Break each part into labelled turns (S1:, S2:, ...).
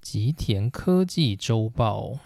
S1: 吉田科技周报。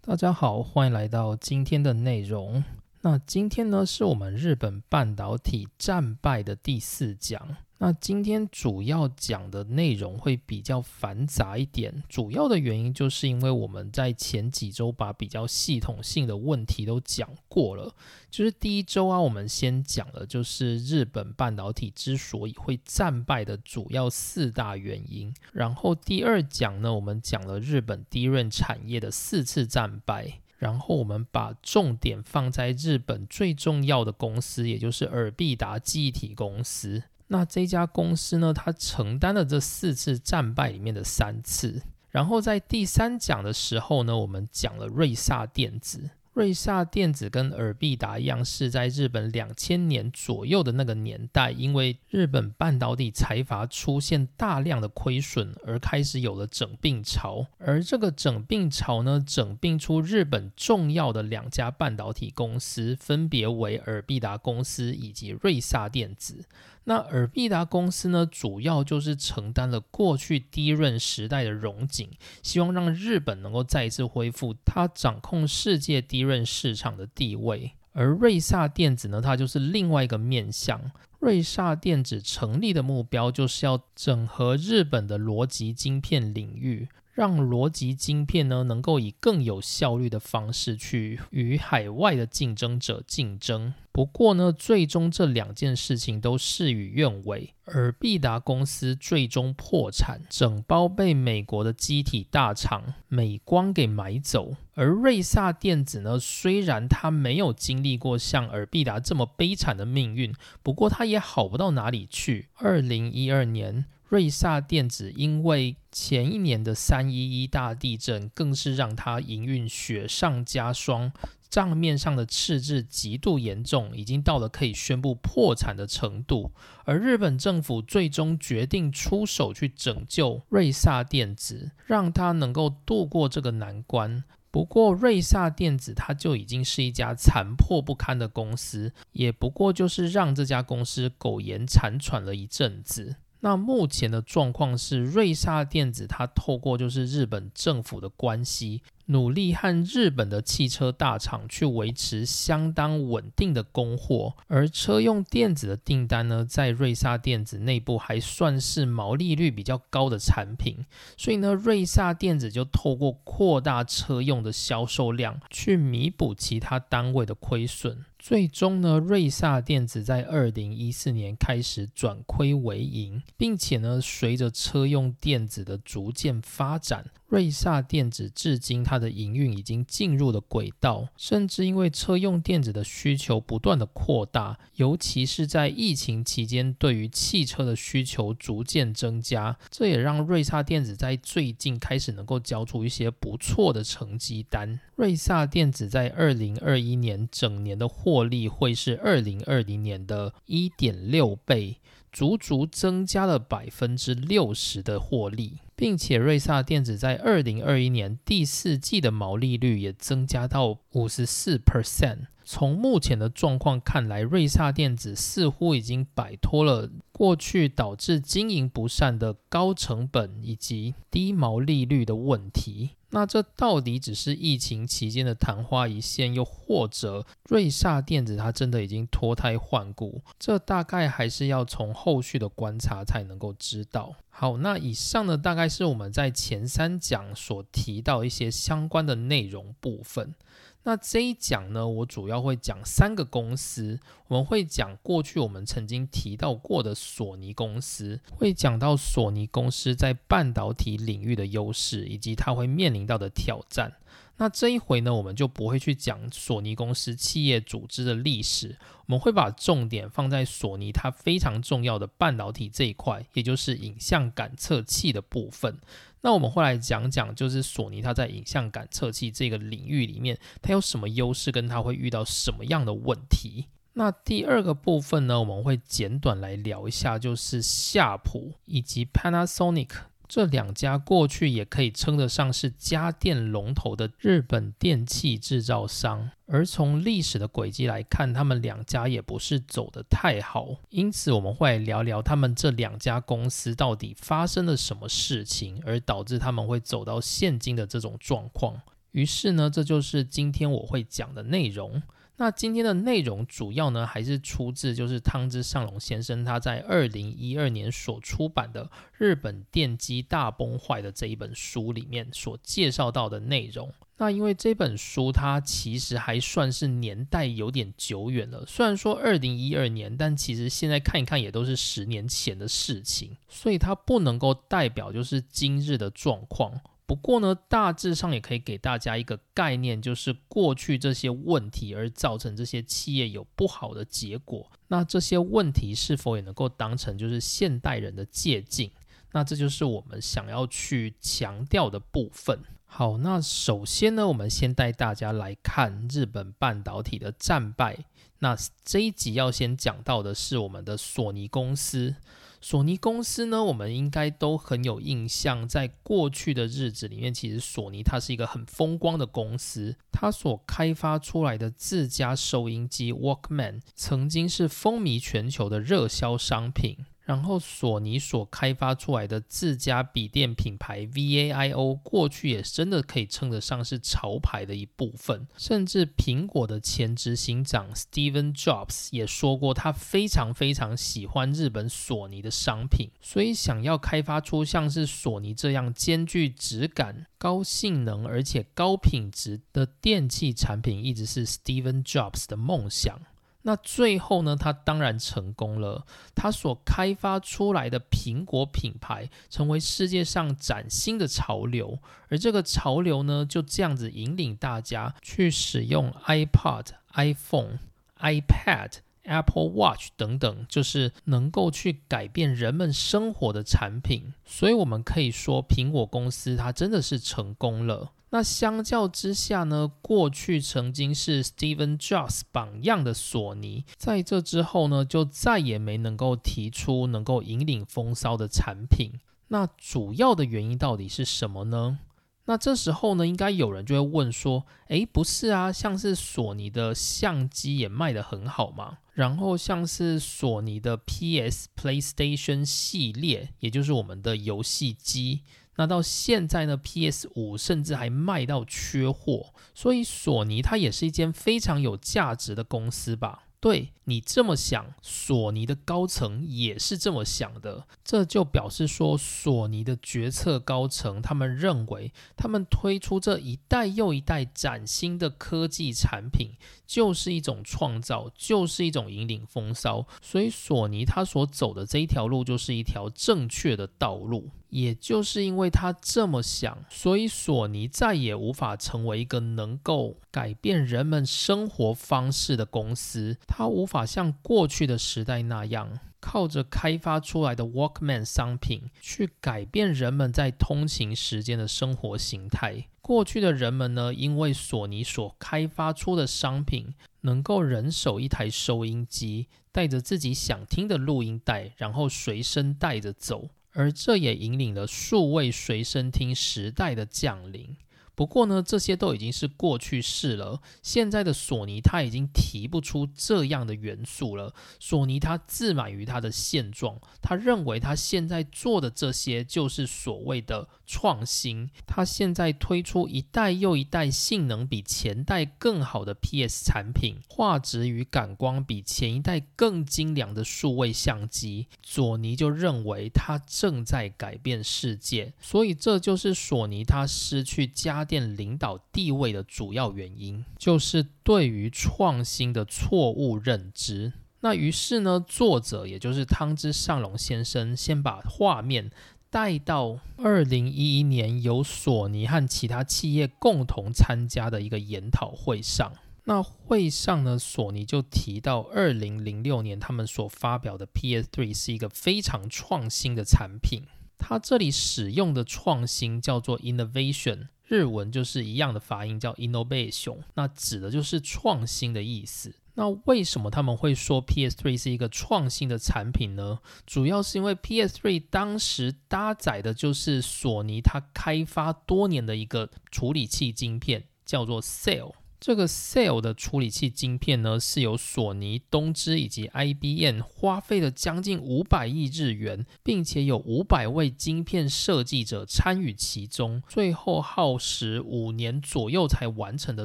S1: 大家好，欢迎来到今天的内容。那今天呢，是我们日本半导体战败的第四讲。那今天主要讲的内容会比较繁杂一点，主要的原因就是因为我们在前几周把比较系统性的问题都讲过了。就是第一周啊，我们先讲了就是日本半导体之所以会战败的主要四大原因，然后第二讲呢，我们讲了日本低润产业的四次战败。然后我们把重点放在日本最重要的公司，也就是尔必达记忆体公司。那这家公司呢，它承担了这四次战败里面的三次。然后在第三讲的时候呢，我们讲了瑞萨电子。瑞萨电子跟尔必达一样，是在日本两千年左右的那个年代，因为日本半导体财阀出现大量的亏损，而开始有了整并潮。而这个整并潮呢，整并出日本重要的两家半导体公司，分别为尔必达公司以及瑞萨电子。那尔必达公司呢，主要就是承担了过去低润时代的荣景，希望让日本能够再一次恢复它掌控世界低润市场的地位。而瑞萨电子呢，它就是另外一个面向。瑞萨电子成立的目标就是要整合日本的逻辑晶片领域。让逻辑晶片呢，能够以更有效率的方式去与海外的竞争者竞争。不过呢，最终这两件事情都事与愿违，而必达公司最终破产，整包被美国的机体大厂美光给买走。而瑞萨电子呢，虽然它没有经历过像尔必达这么悲惨的命运，不过它也好不到哪里去。二零一二年。瑞萨电子因为前一年的三一一大地震，更是让它营运雪上加霜，账面上的赤字极度严重，已经到了可以宣布破产的程度。而日本政府最终决定出手去拯救瑞萨电子，让它能够度过这个难关。不过，瑞萨电子它就已经是一家残破不堪的公司，也不过就是让这家公司苟延残喘了一阵子。那目前的状况是，瑞萨电子它透过就是日本政府的关系。努力和日本的汽车大厂去维持相当稳定的供货，而车用电子的订单呢，在瑞萨电子内部还算是毛利率比较高的产品，所以呢，瑞萨电子就透过扩大车用的销售量，去弥补其他单位的亏损。最终呢，瑞萨电子在二零一四年开始转亏为盈，并且呢，随着车用电子的逐渐发展。瑞萨电子至今，它的营运已经进入了轨道，甚至因为车用电子的需求不断的扩大，尤其是在疫情期间，对于汽车的需求逐渐增加，这也让瑞萨电子在最近开始能够交出一些不错的成绩单。瑞萨电子在二零二一年整年的获利会是二零二零年的一点六倍。足足增加了百分之六十的获利，并且瑞萨电子在二零二一年第四季的毛利率也增加到五十四 percent。从目前的状况看来，瑞萨电子似乎已经摆脱了过去导致经营不善的高成本以及低毛利率的问题。那这到底只是疫情期间的昙花一现，又或者瑞萨电子它真的已经脱胎换骨？这大概还是要从后续的观察才能够知道。好，那以上呢，大概是我们在前三讲所提到一些相关的内容部分。那这一讲呢，我主要会讲三个公司，我们会讲过去我们曾经提到过的索尼公司，会讲到索尼公司在半导体领域的优势，以及它会面临到的挑战。那这一回呢，我们就不会去讲索尼公司企业组织的历史，我们会把重点放在索尼它非常重要的半导体这一块，也就是影像感测器的部分。那我们会来讲讲，就是索尼它在影像感测器这个领域里面，它有什么优势，跟它会遇到什么样的问题。那第二个部分呢，我们会简短来聊一下，就是夏普以及 Panasonic。这两家过去也可以称得上是家电龙头的日本电器制造商，而从历史的轨迹来看，他们两家也不是走得太好。因此，我们会来聊聊他们这两家公司到底发生了什么事情，而导致他们会走到现今的这种状况。于是呢，这就是今天我会讲的内容。那今天的内容主要呢，还是出自就是汤之上隆先生他在二零一二年所出版的《日本电机大崩坏》的这一本书里面所介绍到的内容。那因为这本书它其实还算是年代有点久远了，虽然说二零一二年，但其实现在看一看也都是十年前的事情，所以它不能够代表就是今日的状况。不过呢，大致上也可以给大家一个概念，就是过去这些问题而造成这些企业有不好的结果。那这些问题是否也能够当成就是现代人的借鉴？那这就是我们想要去强调的部分。好，那首先呢，我们先带大家来看日本半导体的战败。那这一集要先讲到的是我们的索尼公司。索尼公司呢，我们应该都很有印象。在过去的日子里面，其实索尼它是一个很风光的公司，它所开发出来的自家收音机 Walkman 曾经是风靡全球的热销商品。然后，索尼所开发出来的自家笔电品牌 VAIO，过去也真的可以称得上是潮牌的一部分。甚至苹果的前执行长 Steven Jobs 也说过，他非常非常喜欢日本索尼的商品。所以，想要开发出像是索尼这样兼具质感、高性能而且高品质的电器产品，一直是 Steven Jobs 的梦想。那最后呢，他当然成功了。他所开发出来的苹果品牌，成为世界上崭新的潮流。而这个潮流呢，就这样子引领大家去使用 iPod、iPhone、iPad、Apple Watch 等等，就是能够去改变人们生活的产品。所以，我们可以说，苹果公司它真的是成功了。那相较之下呢？过去曾经是 Steven Jobs 榜样的索尼，在这之后呢，就再也没能够提出能够引领风骚的产品。那主要的原因到底是什么呢？那这时候呢，应该有人就会问说：诶，不是啊，像是索尼的相机也卖得很好嘛，然后像是索尼的 PS PlayStation 系列，也就是我们的游戏机。那到现在呢，PS 五甚至还卖到缺货，所以索尼它也是一间非常有价值的公司吧？对你这么想，索尼的高层也是这么想的，这就表示说，索尼的决策高层他们认为，他们推出这一代又一代崭新的科技产品，就是一种创造，就是一种引领风骚，所以索尼他所走的这一条路，就是一条正确的道路。也就是因为他这么想，所以索尼再也无法成为一个能够改变人们生活方式的公司。他无法像过去的时代那样，靠着开发出来的 Walkman 商品去改变人们在通勤时间的生活形态。过去的人们呢，因为索尼所开发出的商品能够人手一台收音机，带着自己想听的录音带，然后随身带着走。而这也引领了数位随身听时代的降临。不过呢，这些都已经是过去式了。现在的索尼，它已经提不出这样的元素了。索尼它自满于它的现状，他认为他现在做的这些就是所谓的创新。它现在推出一代又一代性能比前代更好的 PS 产品，画质与感光比前一代更精良的数位相机。索尼就认为它正在改变世界，所以这就是索尼它失去家。电领导地位的主要原因，就是对于创新的错误认知。那于是呢，作者也就是汤之上隆先生，先把画面带到二零一一年由索尼和其他企业共同参加的一个研讨会上。那会上呢，索尼就提到二零零六年他们所发表的 PS3 是一个非常创新的产品。它这里使用的创新叫做 innovation。日文就是一样的发音，叫 innovation，那指的就是创新的意思。那为什么他们会说 PS3 是一个创新的产品呢？主要是因为 PS3 当时搭载的就是索尼它开发多年的一个处理器晶片，叫做 Cell。这个 Cell 的处理器晶片呢，是由索尼、东芝以及 IBM 花费了将近五百亿日元，并且有五百位晶片设计者参与其中，最后耗时五年左右才完成的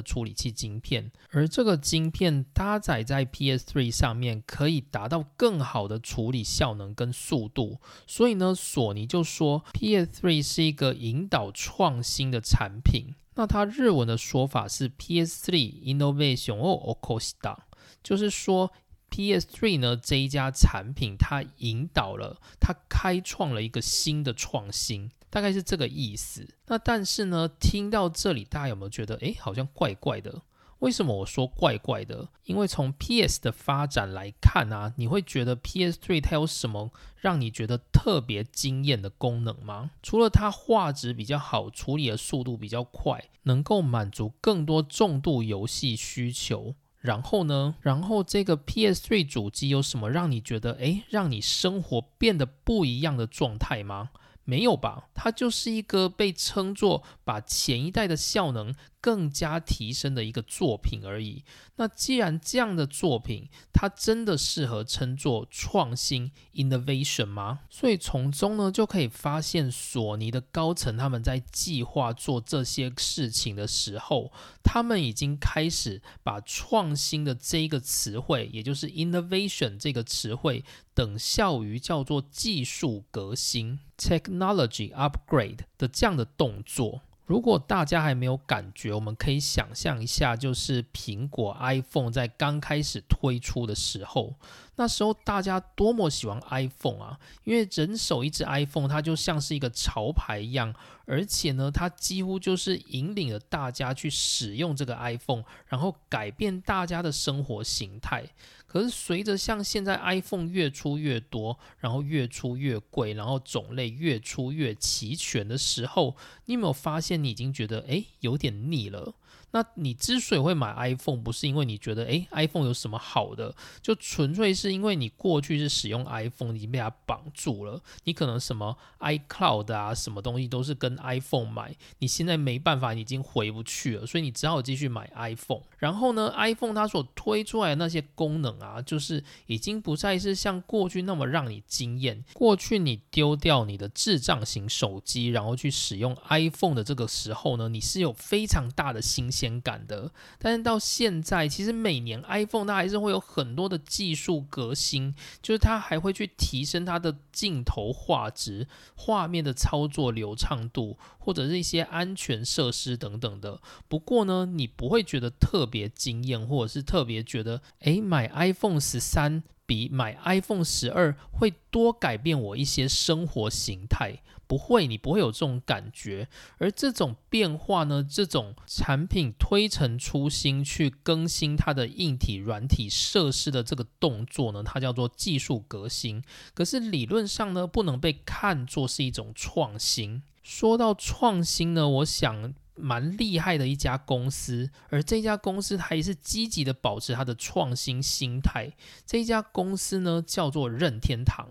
S1: 处理器晶片。而这个晶片搭载在 PS3 上面，可以达到更好的处理效能跟速度。所以呢，索尼就说 PS3 是一个引导创新的产品。那它日文的说法是 PS3 Innovation o k o s t a 就是说 PS3 呢这一家产品它引导了，它开创了一个新的创新，大概是这个意思。那但是呢，听到这里，大家有没有觉得，哎，好像怪怪的？为什么我说怪怪的？因为从 PS 的发展来看啊，你会觉得 PS3 它有什么让你觉得特别惊艳的功能吗？除了它画质比较好，处理的速度比较快，能够满足更多重度游戏需求，然后呢，然后这个 PS3 主机有什么让你觉得诶，让你生活变得不一样的状态吗？没有吧？它就是一个被称作把前一代的效能更加提升的一个作品而已。那既然这样的作品，它真的适合称作创新 （innovation） 吗？所以从中呢，就可以发现索尼的高层他们在计划做这些事情的时候，他们已经开始把创新的这一个词汇，也就是 innovation 这个词汇。等效于叫做技术革新 （technology upgrade） 的这样的动作。如果大家还没有感觉，我们可以想象一下，就是苹果 iPhone 在刚开始推出的时候，那时候大家多么喜欢 iPhone 啊！因为人手一只 iPhone，它就像是一个潮牌一样，而且呢，它几乎就是引领了大家去使用这个 iPhone，然后改变大家的生活形态。可是随着像现在 iPhone 越出越多，然后越出越贵，然后种类越出越齐全的时候，你有没有发现你已经觉得诶有点腻了？那你之所以会买 iPhone，不是因为你觉得诶 iPhone 有什么好的，就纯粹是因为你过去是使用 iPhone，已经被它绑住了。你可能什么 iCloud 啊，什么东西都是跟 iPhone 买，你现在没办法，你已经回不去了，所以你只好继续买 iPhone。然后呢，iPhone 它所推出来的那些功能啊，就是已经不再是像过去那么让你惊艳。过去你丢掉你的智障型手机，然后去使用 iPhone 的这个时候呢，你是有非常大的新鲜感的。但是到现在，其实每年 iPhone 它还是会有很多的技术革新，就是它还会去提升它的镜头画质、画面的操作流畅度，或者是一些安全设施等等的。不过呢，你不会觉得特。别惊艳，或者是特别觉得，诶，买 iPhone 十三比买 iPhone 十二会多改变我一些生活形态？不会，你不会有这种感觉。而这种变化呢，这种产品推陈出新，去更新它的硬体、软体设施的这个动作呢，它叫做技术革新。可是理论上呢，不能被看作是一种创新。说到创新呢，我想。蛮厉害的一家公司，而这家公司它也是积极的保持它的创新心态。这家公司呢叫做任天堂。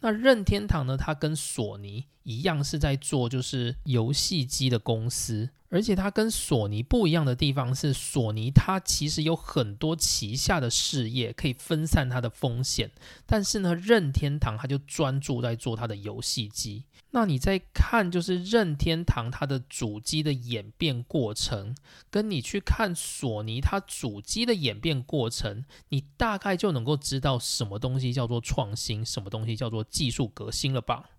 S1: 那任天堂呢，它跟索尼一样是在做就是游戏机的公司。而且它跟索尼不一样的地方是，索尼它其实有很多旗下的事业可以分散它的风险，但是呢，任天堂它就专注在做它的游戏机。那你在看就是任天堂它的主机的演变过程，跟你去看索尼它主机的演变过程，你大概就能够知道什么东西叫做创新，什么东西叫做技术革新了吧？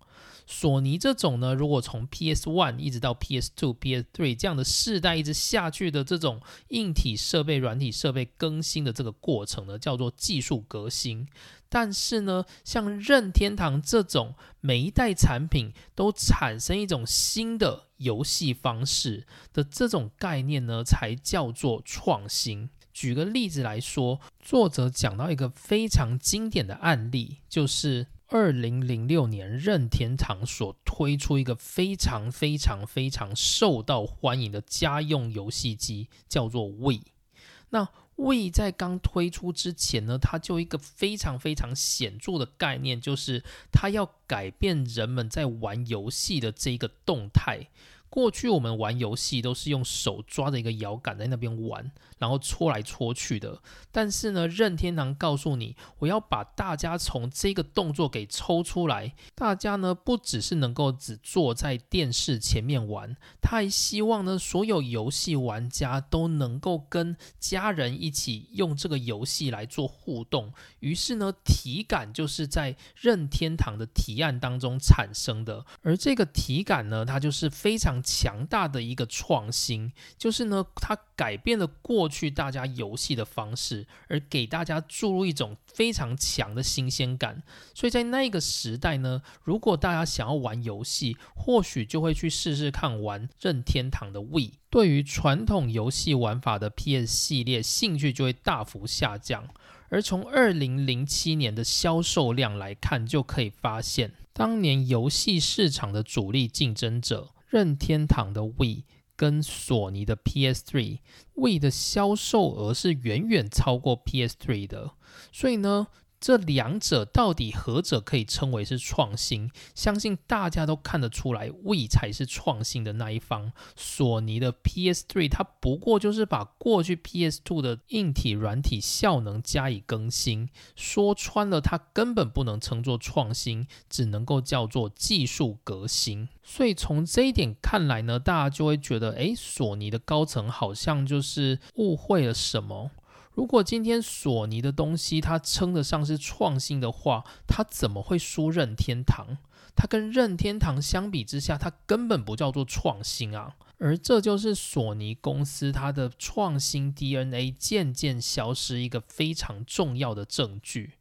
S1: 索尼这种呢，如果从 PS One 一直到 PS Two、PS Three 这样的世代一直下去的这种硬体设备、软体设备更新的这个过程呢，叫做技术革新。但是呢，像任天堂这种每一代产品都产生一种新的游戏方式的这种概念呢，才叫做创新。举个例子来说，作者讲到一个非常经典的案例，就是。二零零六年，任天堂所推出一个非常非常非常受到欢迎的家用游戏机，叫做 Wii。那，We 在刚推出之前呢，它就一个非常非常显著的概念，就是它要改变人们在玩游戏的这个动态。过去我们玩游戏都是用手抓着一个摇杆在那边玩，然后搓来搓去的。但是呢，任天堂告诉你，我要把大家从这个动作给抽出来。大家呢不只是能够只坐在电视前面玩，他还希望呢所有游戏玩家都能够跟家人一起用这个游戏来做互动。于是呢，体感就是在任天堂的提案当中产生的。而这个体感呢，它就是非常。强大的一个创新，就是呢，它改变了过去大家游戏的方式，而给大家注入一种非常强的新鲜感。所以在那个时代呢，如果大家想要玩游戏，或许就会去试试看玩任天堂的 Wii。对于传统游戏玩法的 PS 系列，兴趣就会大幅下降。而从二零零七年的销售量来看，就可以发现，当年游戏市场的主力竞争者。任天堂的 Wii 跟索尼的 PS3，Wii 的销售额是远远超过 PS3 的，所以呢。这两者到底何者可以称为是创新？相信大家都看得出来，We 才是创新的那一方。索尼的 PS3，它不过就是把过去 PS2 的硬体、软体效能加以更新。说穿了，它根本不能称作创新，只能够叫做技术革新。所以从这一点看来呢，大家就会觉得，诶，索尼的高层好像就是误会了什么。如果今天索尼的东西它称得上是创新的话，它怎么会输任天堂？它跟任天堂相比之下，它根本不叫做创新啊！而这就是索尼公司它的创新 DNA 渐渐消失一个非常重要的证据。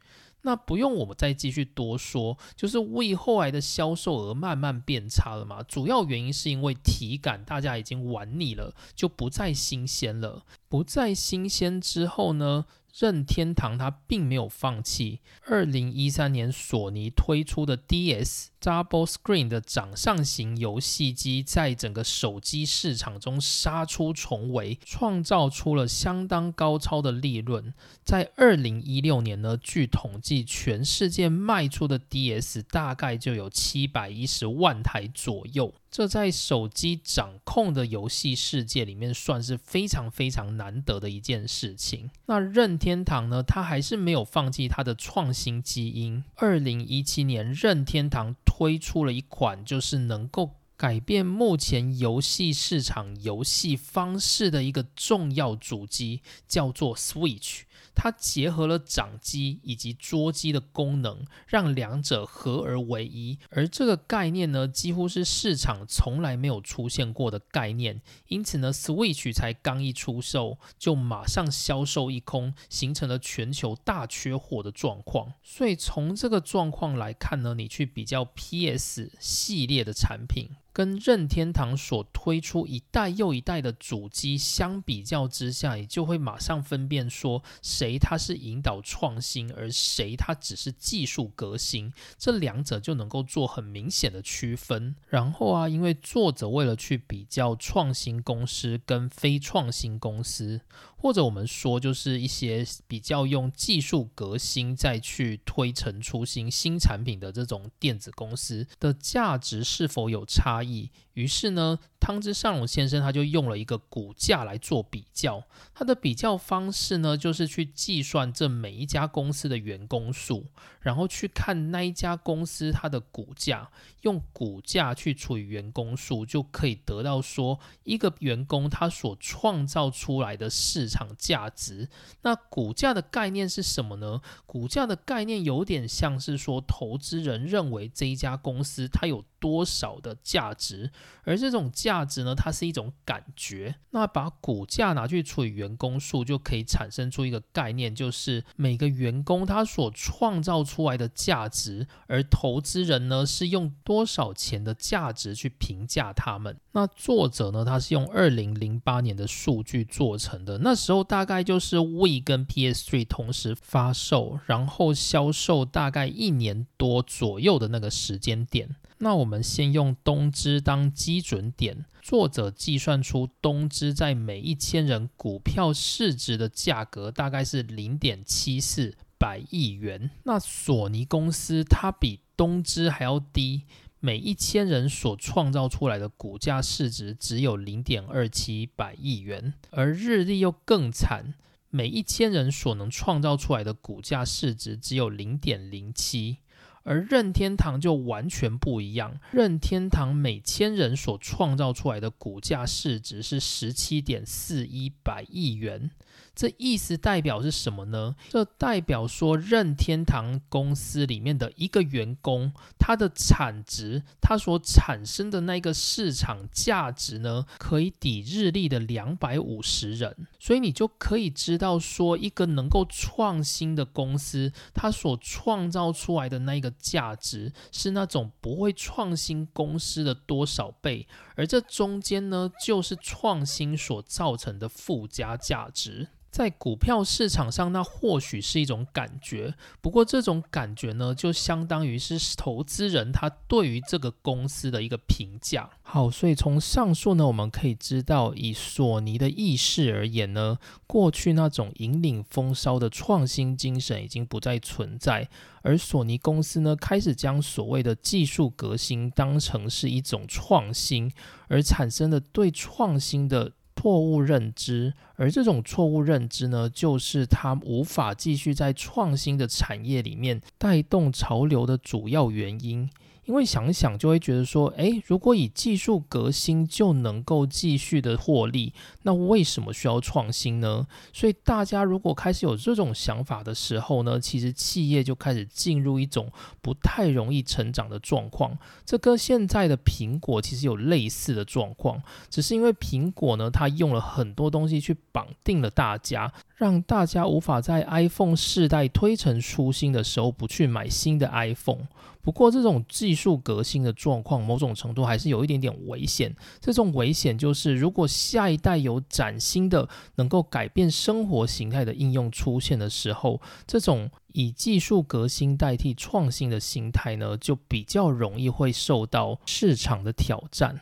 S1: 那不用我们再继续多说，就是为后来的销售额慢慢变差了嘛。主要原因是因为体感大家已经玩腻了，就不再新鲜了。不再新鲜之后呢？任天堂它并没有放弃。二零一三年，索尼推出的 DS Double Screen 的掌上型游戏机，在整个手机市场中杀出重围，创造出了相当高超的利润。在二零一六年呢，据统计，全世界卖出的 DS 大概就有七百一十万台左右。这在手机掌控的游戏世界里面，算是非常非常难得的一件事情。那任天堂呢，它还是没有放弃它的创新基因。二零一七年，任天堂推出了一款，就是能够改变目前游戏市场游戏方式的一个重要主机，叫做 Switch。它结合了掌机以及桌机的功能，让两者合而为一。而这个概念呢，几乎是市场从来没有出现过的概念。因此呢，Switch 才刚一出售，就马上销售一空，形成了全球大缺货的状况。所以从这个状况来看呢，你去比较 PS 系列的产品。跟任天堂所推出一代又一代的主机相比较之下，也就会马上分辨说谁它是引导创新，而谁它只是技术革新，这两者就能够做很明显的区分。然后啊，因为作者为了去比较创新公司跟非创新公司。或者我们说，就是一些比较用技术革新再去推陈出新新产品的这种电子公司的价值是否有差异？于是呢，汤之上龙先生他就用了一个股价来做比较。他的比较方式呢，就是去计算这每一家公司的员工数，然后去看那一家公司它的股价，用股价去除以员工数，就可以得到说一个员工他所创造出来的市场价值。那股价的概念是什么呢？股价的概念有点像是说，投资人认为这一家公司它有。多少的价值，而这种价值呢，它是一种感觉。那把股价拿去除以员工数，就可以产生出一个概念，就是每个员工他所创造出来的价值，而投资人呢是用多少钱的价值去评价他们。那作者呢，他是用二零零八年的数据做成的，那时候大概就是 We 跟 PS3 同时发售，然后销售大概一年多左右的那个时间点。那我们先用东芝当基准点，作者计算出东芝在每一千人股票市值的价格大概是零点七四百亿元。那索尼公司它比东芝还要低，每一千人所创造出来的股价市值只有零点二七百亿元，而日立又更惨。每一千人所能创造出来的股价市值只有零点零七，而任天堂就完全不一样。任天堂每千人所创造出来的股价市值是十七点四一百亿元。这意思代表是什么呢？这代表说，任天堂公司里面的一个员工，他的产值，他所产生的那个市场价值呢，可以抵日历的两百五十人。所以你就可以知道说，一个能够创新的公司，它所创造出来的那个价值，是那种不会创新公司的多少倍，而这中间呢，就是创新所造成的附加价值。在股票市场上，那或许是一种感觉，不过这种感觉呢，就相当于是投资人他对于这个公司的一个评价。好，所以从上述呢，我们可以知道，以索尼的意识而言呢，过去那种引领风骚的创新精神已经不再存在，而索尼公司呢，开始将所谓的技术革新当成是一种创新，而产生的对创新的。错误认知，而这种错误认知呢，就是它无法继续在创新的产业里面带动潮流的主要原因。因为想想就会觉得说，诶，如果以技术革新就能够继续的获利，那为什么需要创新呢？所以大家如果开始有这种想法的时候呢，其实企业就开始进入一种不太容易成长的状况。这跟现在的苹果其实有类似的状况，只是因为苹果呢，它用了很多东西去绑定了大家。让大家无法在 iPhone 世代推陈出新的时候不去买新的 iPhone。不过，这种技术革新的状况，某种程度还是有一点点危险。这种危险就是，如果下一代有崭新的、能够改变生活形态的应用出现的时候，这种以技术革新代替创新的心态呢，就比较容易会受到市场的挑战。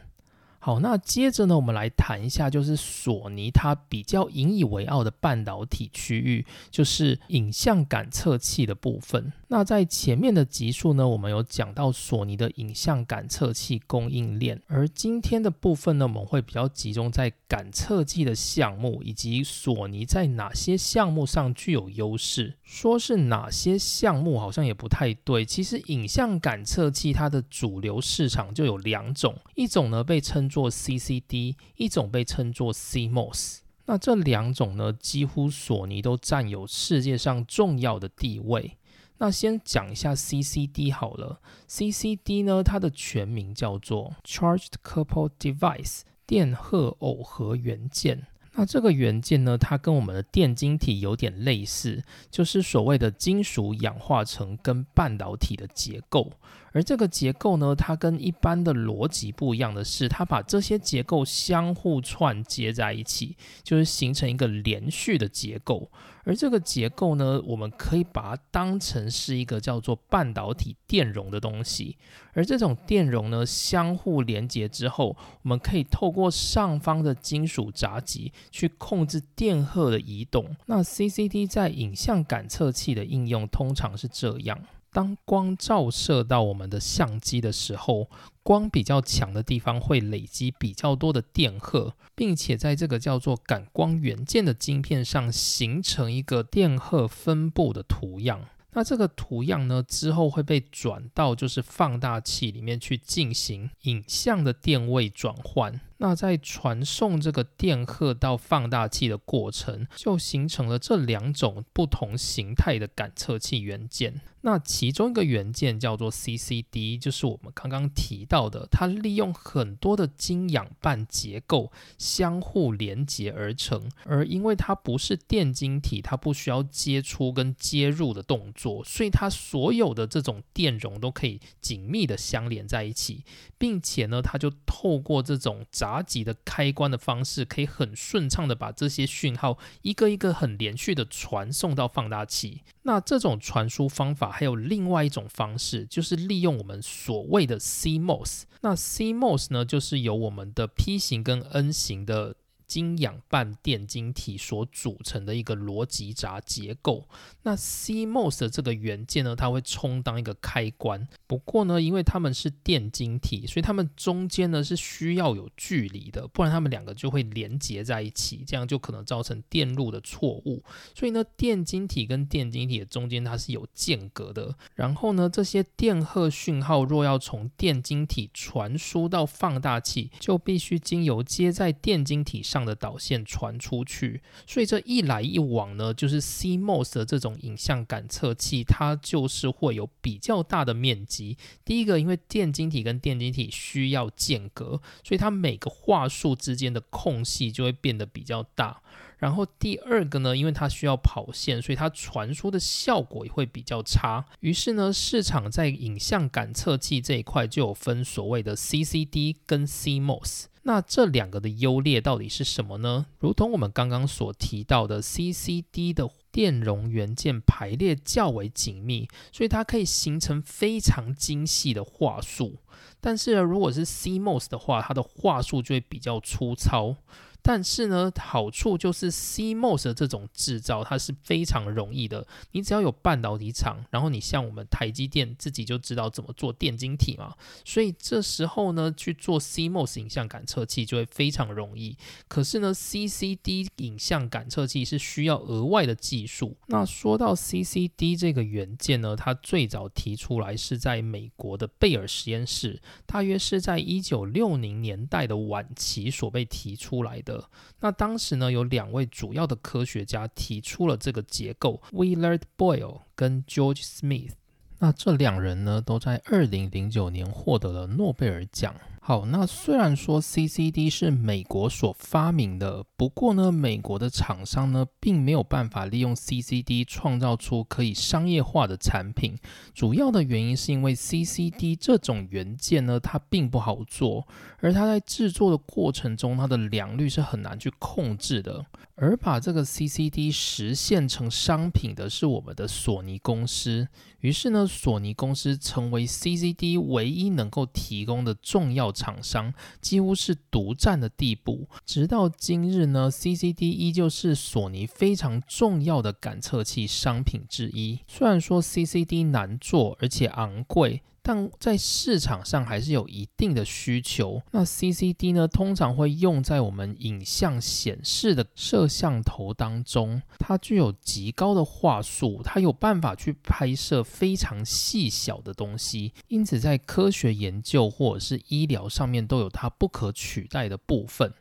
S1: 好，那接着呢，我们来谈一下，就是索尼它比较引以为傲的半导体区域，就是影像感测器的部分。那在前面的集数呢，我们有讲到索尼的影像感测器供应链，而今天的部分呢，我们会比较集中在感测器的项目，以及索尼在哪些项目上具有优势。说是哪些项目，好像也不太对。其实影像感测器它的主流市场就有两种，一种呢被称作 CCD，一种被称作 CMOS。那这两种呢，几乎索尼都占有世界上重要的地位。那先讲一下 CCD 好了，CCD 呢，它的全名叫做 Charged Couple Device 电荷耦合元件。那这个元件呢，它跟我们的电晶体有点类似，就是所谓的金属氧化层跟半导体的结构。而这个结构呢，它跟一般的逻辑不一样的是，它把这些结构相互串接在一起，就是形成一个连续的结构。而这个结构呢，我们可以把它当成是一个叫做半导体电容的东西。而这种电容呢，相互连接之后，我们可以透过上方的金属闸极去控制电荷的移动。那 CCD 在影像感测器的应用通常是这样。当光照射到我们的相机的时候，光比较强的地方会累积比较多的电荷，并且在这个叫做感光元件的晶片上形成一个电荷分布的图样。那这个图样呢，之后会被转到就是放大器里面去进行影像的电位转换。那在传送这个电荷到放大器的过程，就形成了这两种不同形态的感测器元件。那其中一个元件叫做 CCD，就是我们刚刚提到的，它利用很多的晶氧半结构相互连接而成。而因为它不是电晶体，它不需要接触跟接入的动作，所以它所有的这种电容都可以紧密的相连在一起，并且呢，它就透过这种杂闸极的开关的方式，可以很顺畅的把这些讯号一个一个很连续的传送到放大器。那这种传输方法还有另外一种方式，就是利用我们所谓的 CMOS。那 CMOS 呢，就是由我们的 P 型跟 N 型的。晶氧半电晶体所组成的一个逻辑闸结构。那 CMOS 的这个元件呢，它会充当一个开关。不过呢，因为它们是电晶体，所以它们中间呢是需要有距离的，不然它们两个就会连接在一起，这样就可能造成电路的错误。所以呢，电晶体跟电晶体的中间它是有间隔的。然后呢，这些电荷讯号若要从电晶体传输到放大器，就必须经由接在电晶体上。的导线传出去，所以这一来一往呢，就是 CMOS 的这种影像感测器，它就是会有比较大的面积。第一个，因为电晶体跟电晶体需要间隔，所以它每个话术之间的空隙就会变得比较大。然后第二个呢，因为它需要跑线，所以它传输的效果也会比较差。于是呢，市场在影像感测器这一块就有分所谓的 CCD 跟 CMOS。那这两个的优劣到底是什么呢？如同我们刚刚所提到的，CCD 的电容元件排列较为紧密，所以它可以形成非常精细的话术。但是，如果是 CMOS 的话，它的话术就会比较粗糙。但是呢，好处就是 CMOS 的这种制造它是非常容易的。你只要有半导体厂，然后你像我们台积电自己就知道怎么做电晶体嘛，所以这时候呢去做 CMOS 影像感测器就会非常容易。可是呢，CCD 影像感测器是需要额外的技术。那说到 CCD 这个元件呢，它最早提出来是在美国的贝尔实验室，大约是在一九六零年代的晚期所被提出来的。那当时呢，有两位主要的科学家提出了这个结构，Willard Boyle 跟 George Smith。那这两人呢，都在二零零九年获得了诺贝尔奖。好，那虽然说 CCD 是美国所发明的，不过呢，美国的厂商呢，并没有办法利用 CCD 创造出可以商业化的产品。主要的原因是因为 CCD 这种元件呢，它并不好做，而它在制作的过程中，它的良率是很难去控制的。而把这个 CCD 实现成商品的是我们的索尼公司。于是呢，索尼公司成为 CCD 唯一能够提供的重要厂商，几乎是独占的地步。直到今日呢，CCD 依旧是索尼非常重要的感测器商品之一。虽然说 CCD 难做，而且昂贵。但在市场上还是有一定的需求。那 CCD 呢，通常会用在我们影像显示的摄像头当中。它具有极高的画素，它有办法去拍摄非常细小的东西，因此在科学研究或者是医疗上面都有它不可取代的部分。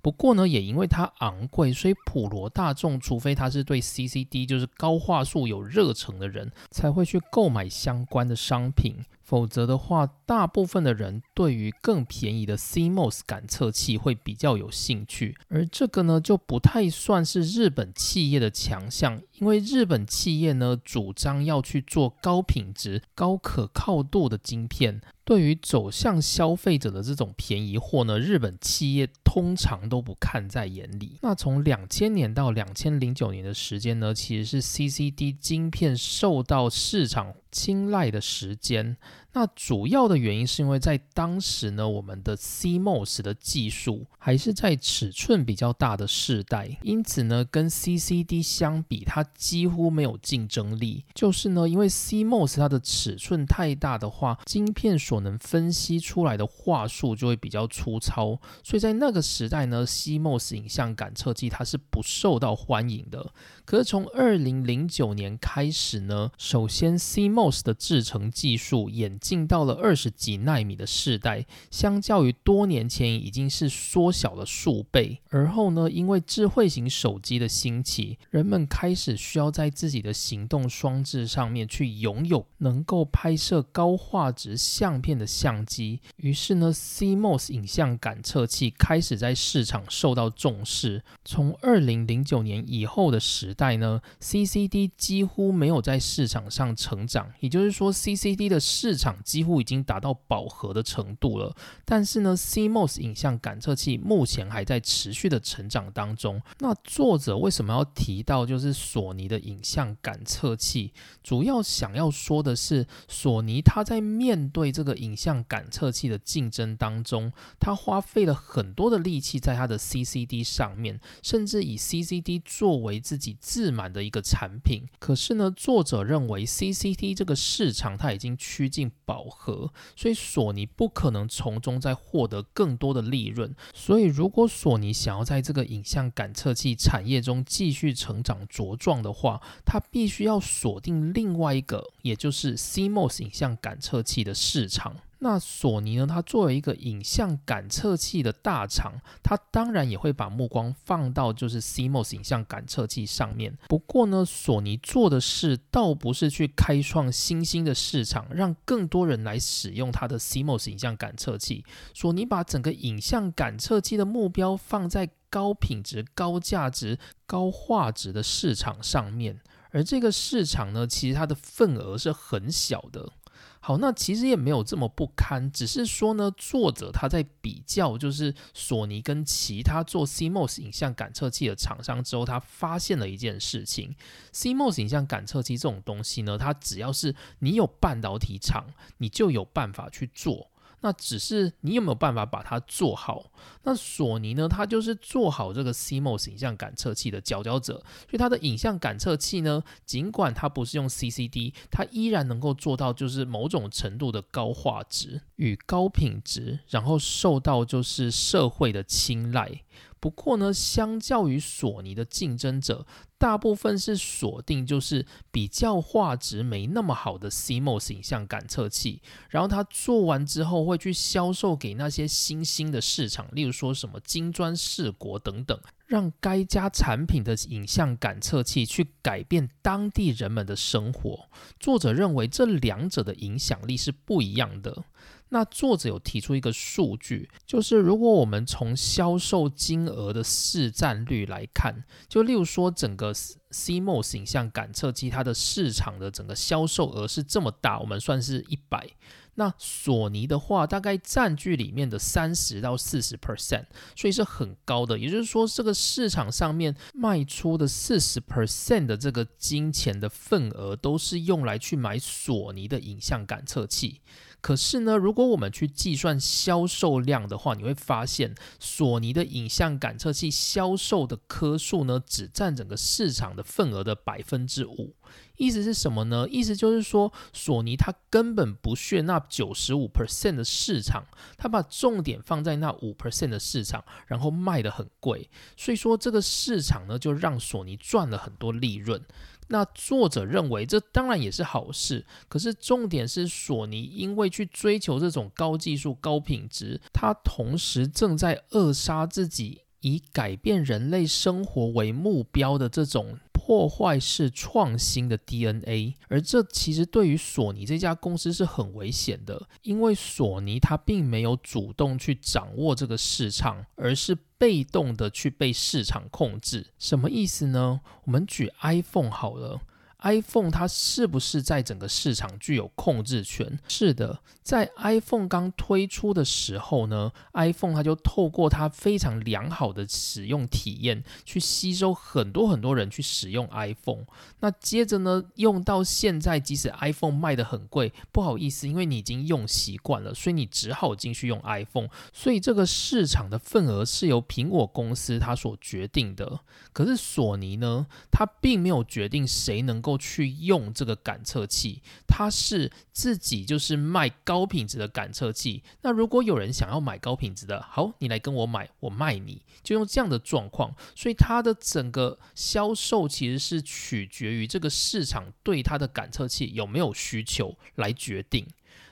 S1: 不过呢，也因为它昂贵，所以普罗大众，除非他是对 CCD 就是高画素有热忱的人，才会去购买相关的商品。否则的话，大部分的人对于更便宜的 CMOS 感测器会比较有兴趣，而这个呢，就不太算是日本企业的强项，因为日本企业呢主张要去做高品质、高可靠度的晶片。对于走向消费者的这种便宜货呢，日本企业通常都不看在眼里。那从两千年到两千零九年的时间呢，其实是 CCD 晶片受到市场青睐的时间。那主要的原因是因为在当时呢，我们的 CMOS 的技术还是在尺寸比较大的世代，因此呢，跟 CCD 相比，它几乎没有竞争力。就是呢，因为 CMOS 它的尺寸太大的话，晶片所能分析出来的话术就会比较粗糙，所以在那个时代呢，CMOS 影像感测器它是不受到欢迎的。可是从二零零九年开始呢，首先 CMOS 的制程技术演进到了二十几纳米的世代，相较于多年前已经是缩小了数倍。而后呢，因为智慧型手机的兴起，人们开始需要在自己的行动装置上面去拥有能够拍摄高画质相片的相机。于是呢，CMOS 影像感测器开始在市场受到重视。从二零零九年以后的时代呢，CCD 几乎没有在市场上成长，也就是说 CCD 的市场几乎已经达到饱和的程度了。但是呢，CMOS 影像感测器目前还在持续的成长当中。那作者为什么要提到就是索尼的影像感测器？主要想要说的是，索尼它在面对这个影像感测器的竞争当中，它花费了很多的力气在它的 CCD 上面，甚至以 CCD 作为自己自满的一个产品。可是呢，作者认为 C C T 这个市场它已经趋近饱和，所以索尼不可能从中再获得更多的利润。所以，如果索尼想要在这个影像感测器产业中继续成长茁壮的话，它必须要锁定另外一个，也就是 CMOS 影像感测器的市场。那索尼呢？它作为一个影像感测器的大厂，它当然也会把目光放到就是 CMOS 影像感测器上面。不过呢，索尼做的事倒不是去开创新兴的市场，让更多人来使用它的 CMOS 影像感测器。索尼把整个影像感测器的目标放在高品质、高价值、高画质的市场上面，而这个市场呢，其实它的份额是很小的。好，那其实也没有这么不堪，只是说呢，作者他在比较就是索尼跟其他做 CMOS 影像感测器的厂商之后，他发现了一件事情：CMOS 影像感测器这种东西呢，它只要是你有半导体厂，你就有办法去做。那只是你有没有办法把它做好？那索尼呢？它就是做好这个 CMOS 影像感测器的佼佼者，所以它的影像感测器呢，尽管它不是用 CCD，它依然能够做到就是某种程度的高画质与高品质，然后受到就是社会的青睐。不过呢，相较于索尼的竞争者，大部分是锁定就是比较画质没那么好的 CMOS 影像感测器，然后它做完之后会去销售给那些新兴的市场，例如说什么金砖四国等等，让该家产品的影像感测器去改变当地人们的生活。作者认为这两者的影响力是不一样的。那作者有提出一个数据，就是如果我们从销售金额的市占率来看，就例如说整个 CMOS 影像感测器它的市场的整个销售额是这么大，我们算是一百，那索尼的话大概占据里面的三十到四十 percent，所以是很高的。也就是说，这个市场上面卖出的四十 percent 的这个金钱的份额，都是用来去买索尼的影像感测器。可是呢，如果我们去计算销售量的话，你会发现索尼的影像感测器销售的颗数呢，只占整个市场的份额的百分之五。意思是什么呢？意思就是说，索尼它根本不屑那九十五 percent 的市场，它把重点放在那五 percent 的市场，然后卖的很贵。所以说，这个市场呢，就让索尼赚了很多利润。那作者认为，这当然也是好事。可是重点是，索尼因为去追求这种高技术、高品质，它同时正在扼杀自己以改变人类生活为目标的这种。破坏式创新的 DNA，而这其实对于索尼这家公司是很危险的，因为索尼它并没有主动去掌握这个市场，而是被动的去被市场控制。什么意思呢？我们举 iPhone 好了。iPhone 它是不是在整个市场具有控制权？是的，在 iPhone 刚推出的时候呢，iPhone 它就透过它非常良好的使用体验，去吸收很多很多人去使用 iPhone。那接着呢，用到现在，即使 iPhone 卖的很贵，不好意思，因为你已经用习惯了，所以你只好继续用 iPhone。所以这个市场的份额是由苹果公司它所决定的。可是索尼呢，它并没有决定谁能够。够去用这个感测器，它是自己就是卖高品质的感测器。那如果有人想要买高品质的，好，你来跟我买，我卖你，就用这样的状况。所以它的整个销售其实是取决于这个市场对它的感测器有没有需求来决定。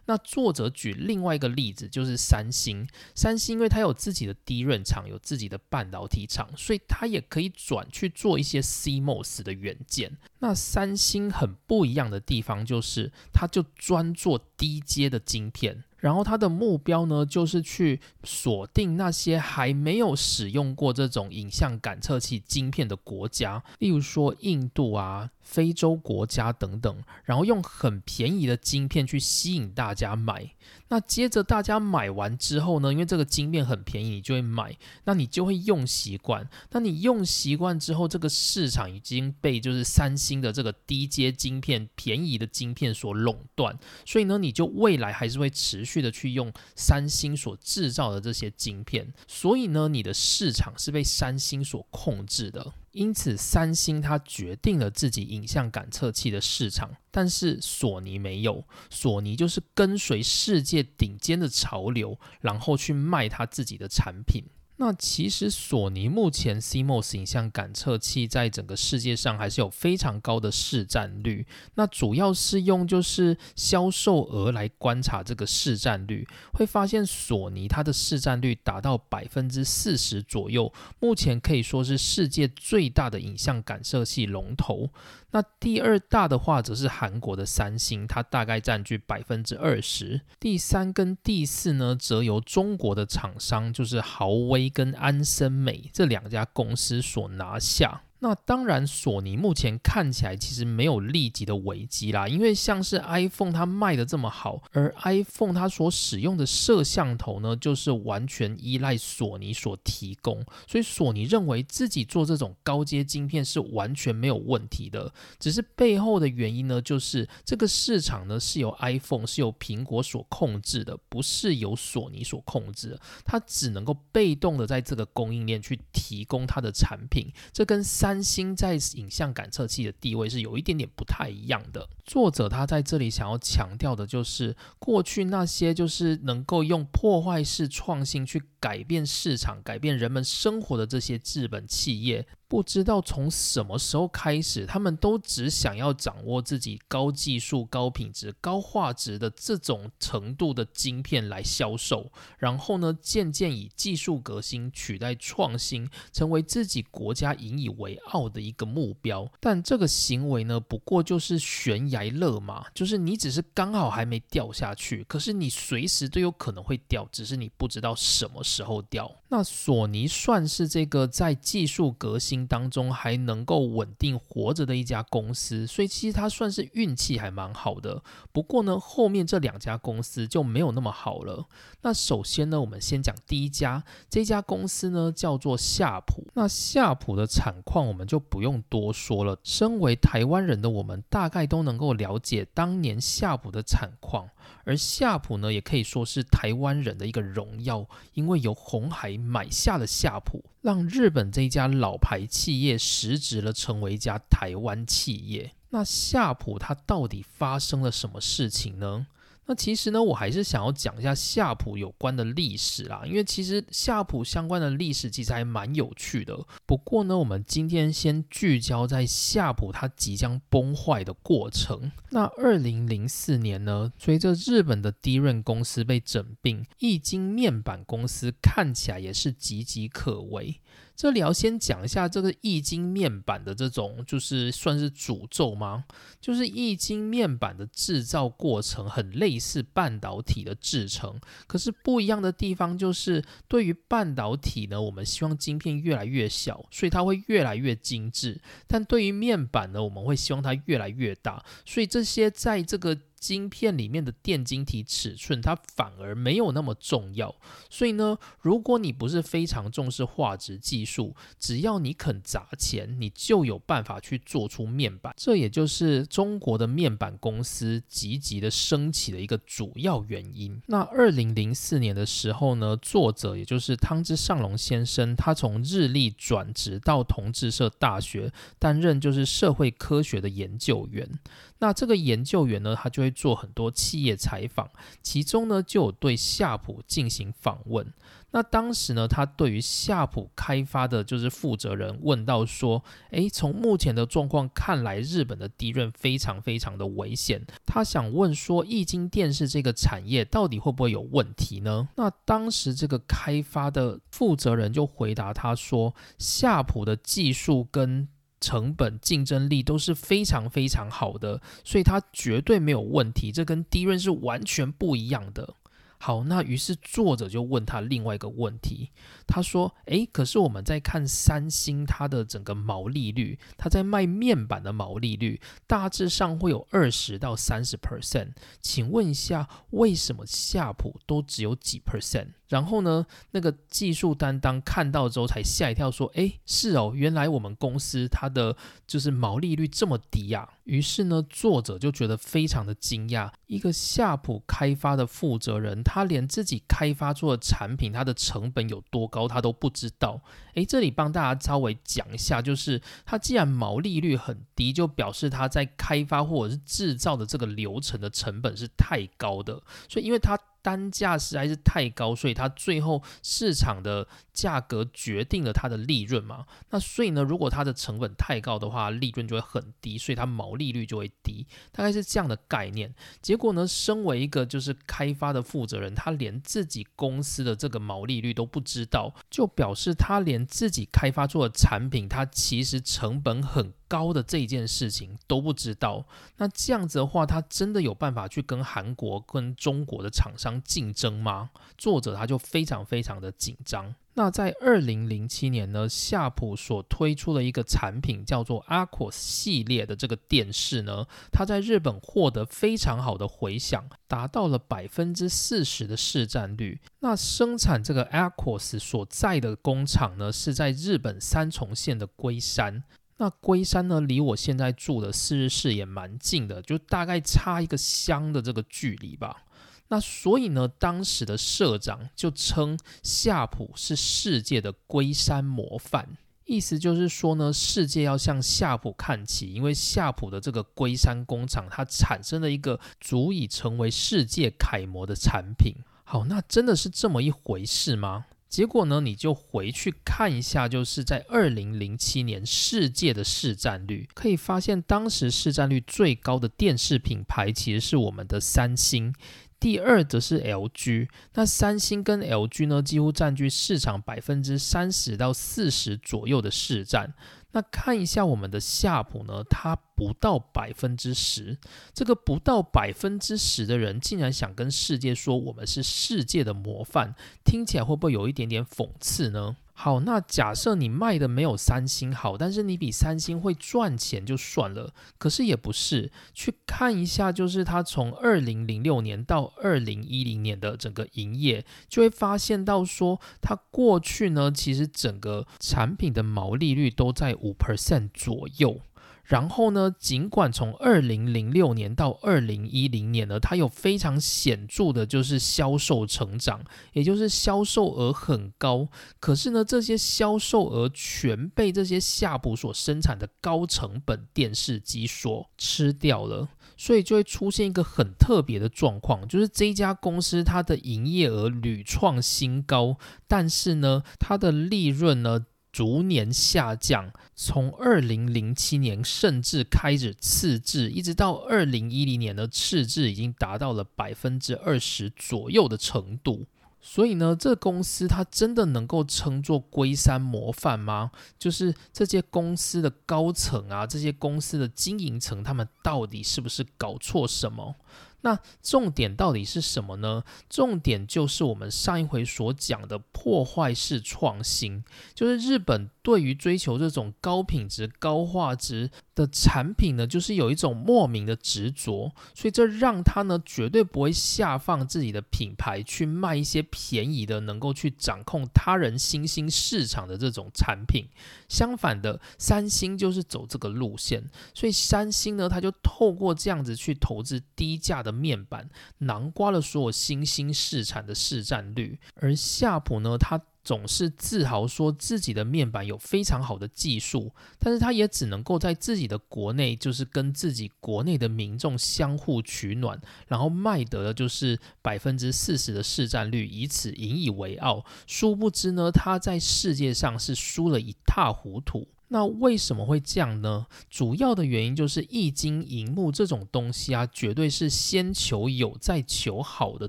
S1: 那作者举另外一个例子，就是三星。三星因为它有自己的低润厂，有自己的半导体厂，所以它也可以转去做一些 CMOS 的元件。那三星很不一样的地方就是，它就专做低阶的晶片。然后它的目标呢，就是去锁定那些还没有使用过这种影像感测器晶片的国家，例如说印度啊。非洲国家等等，然后用很便宜的晶片去吸引大家买。那接着大家买完之后呢，因为这个晶片很便宜，你就会买，那你就会用习惯。那你用习惯之后，这个市场已经被就是三星的这个低阶晶片、便宜的晶片所垄断，所以呢，你就未来还是会持续的去用三星所制造的这些晶片。所以呢，你的市场是被三星所控制的。因此，三星它决定了自己影像感测器的市场，但是索尼没有。索尼就是跟随世界顶尖的潮流，然后去卖它自己的产品。那其实索尼目前 CMOS 影像感测器在整个世界上还是有非常高的市占率。那主要是用就是销售额来观察这个市占率，会发现索尼它的市占率达到百分之四十左右，目前可以说是世界最大的影像感测器龙头。那第二大的话则是韩国的三星，它大概占据百分之二十。第三跟第四呢，则由中国的厂商，就是豪威跟安森美这两家公司所拿下。那当然，索尼目前看起来其实没有立即的危机啦，因为像是 iPhone 它卖的这么好，而 iPhone 它所使用的摄像头呢，就是完全依赖索尼所提供，所以索尼认为自己做这种高阶晶片是完全没有问题的。只是背后的原因呢，就是这个市场呢是由 iPhone 是由苹果所控制的，不是由索尼所控制，它只能够被动的在这个供应链去提供它的产品，这跟三三星在影像感测器的地位是有一点点不太一样的。作者他在这里想要强调的就是，过去那些就是能够用破坏式创新去改变市场、改变人们生活的这些资本企业。不知道从什么时候开始，他们都只想要掌握自己高技术、高品质、高画质的这种程度的晶片来销售，然后呢，渐渐以技术革新取代创新，成为自己国家引以为傲的一个目标。但这个行为呢，不过就是悬崖勒马，就是你只是刚好还没掉下去，可是你随时都有可能会掉，只是你不知道什么时时候掉。那索尼算是这个在技术革新。当中还能够稳定活着的一家公司，所以其实它算是运气还蛮好的。不过呢，后面这两家公司就没有那么好了。那首先呢，我们先讲第一家，这家公司呢叫做夏普。那夏普的产况我们就不用多说了，身为台湾人的我们大概都能够了解当年夏普的产况。而夏普呢，也可以说是台湾人的一个荣耀，因为由红海买下了夏普，让日本这一家老牌企业实质了成为一家台湾企业。那夏普它到底发生了什么事情呢？那其实呢，我还是想要讲一下夏普有关的历史啦，因为其实夏普相关的历史其实还蛮有趣的。不过呢，我们今天先聚焦在夏普它即将崩坏的过程。那二零零四年呢，随着日本的低润公司被整并，易晶面板公司看起来也是岌岌可危。这里要先讲一下这个液晶面板的这种，就是算是诅咒吗？就是液晶面板的制造过程很类似半导体的制成，可是不一样的地方就是，对于半导体呢，我们希望晶片越来越小，所以它会越来越精致；但对于面板呢，我们会希望它越来越大，所以这些在这个。晶片里面的电晶体尺寸，它反而没有那么重要。所以呢，如果你不是非常重视画质技术，只要你肯砸钱，你就有办法去做出面板。这也就是中国的面板公司积极的升起的一个主要原因。那二零零四年的时候呢，作者也就是汤之上龙先生，他从日立转职到同志社大学，担任就是社会科学的研究员。那这个研究员呢，他就会做很多企业采访，其中呢就有对夏普进行访问。那当时呢，他对于夏普开发的就是负责人问到说：“诶，从目前的状况看来，日本的敌人非常非常的危险。”他想问说，液晶电视这个产业到底会不会有问题呢？那当时这个开发的负责人就回答他说：“夏普的技术跟。”成本、竞争力都是非常非常好的，所以它绝对没有问题。这跟低润是完全不一样的。好，那于是作者就问他另外一个问题，他说：“诶，可是我们在看三星它的整个毛利率，它在卖面板的毛利率大致上会有二十到三十 percent，请问一下，为什么夏普都只有几 percent？” 然后呢，那个技术担当看到之后才吓一跳，说：“哎，是哦，原来我们公司它的就是毛利率这么低呀。”于是呢，作者就觉得非常的惊讶，一个夏普开发的负责人，他连自己开发出的产品它的成本有多高，他都不知道。诶，这里帮大家稍微讲一下，就是它既然毛利率很低，就表示它在开发或者是制造的这个流程的成本是太高的，所以因为它。单价实在是太高，所以它最后市场的价格决定了它的利润嘛。那所以呢，如果它的成本太高的话，利润就会很低，所以它毛利率就会低，大概是这样的概念。结果呢，身为一个就是开发的负责人，他连自己公司的这个毛利率都不知道，就表示他连自己开发出的产品，它其实成本很。高的这件事情都不知道，那这样子的话，他真的有办法去跟韩国、跟中国的厂商竞争吗？作者他就非常非常的紧张。那在二零零七年呢，夏普所推出的一个产品叫做 Aquos 系列的这个电视呢，它在日本获得非常好的回响，达到了百分之四十的市占率。那生产这个 Aquos 所在的工厂呢，是在日本三重县的龟山。那龟山呢，离我现在住的四日市也蛮近的，就大概差一个乡的这个距离吧。那所以呢，当时的社长就称夏普是世界的龟山模范，意思就是说呢，世界要向夏普看齐，因为夏普的这个龟山工厂，它产生了一个足以成为世界楷模的产品。好，那真的是这么一回事吗？结果呢，你就回去看一下，就是在二零零七年世界的市占率，可以发现当时市占率最高的电视品牌其实是我们的三星，第二则是 LG。那三星跟 LG 呢，几乎占据市场百分之三十到四十左右的市占。那看一下我们的夏普呢，它不到百分之十。这个不到百分之十的人，竟然想跟世界说我们是世界的模范，听起来会不会有一点点讽刺呢？好，那假设你卖的没有三星好，但是你比三星会赚钱就算了。可是也不是，去看一下，就是它从二零零六年到二零一零年的整个营业，就会发现到说，它过去呢，其实整个产品的毛利率都在五 percent 左右。然后呢，尽管从二零零六年到二零一零年呢，它有非常显著的，就是销售成长，也就是销售额很高。可是呢，这些销售额全被这些夏普所生产的高成本电视机所吃掉了，所以就会出现一个很特别的状况，就是这家公司它的营业额屡创新高，但是呢，它的利润呢？逐年下降，从二零零七年甚至开始赤字，一直到二零一零年的赤字已经达到了百分之二十左右的程度。所以呢，这公司它真的能够称作龟山模范吗？就是这些公司的高层啊，这些公司的经营层，他们到底是不是搞错什么？那重点到底是什么呢？重点就是我们上一回所讲的破坏式创新，就是日本对于追求这种高品质、高画质的产品呢，就是有一种莫名的执着，所以这让他呢绝对不会下放自己的品牌去卖一些便宜的，能够去掌控他人新兴市场的这种产品。相反的，三星就是走这个路线，所以三星呢，他就透过这样子去投资低价的面板，囊括了所有新兴市场的市占率。而夏普呢，它总是自豪说自己的面板有非常好的技术，但是他也只能够在自己的国内，就是跟自己国内的民众相互取暖，然后卖得的就是百分之四十的市占率，以此引以为傲。殊不知呢，他在世界上是输了一塌糊涂。那为什么会这样呢？主要的原因就是易经银幕这种东西啊，绝对是先求有再求好的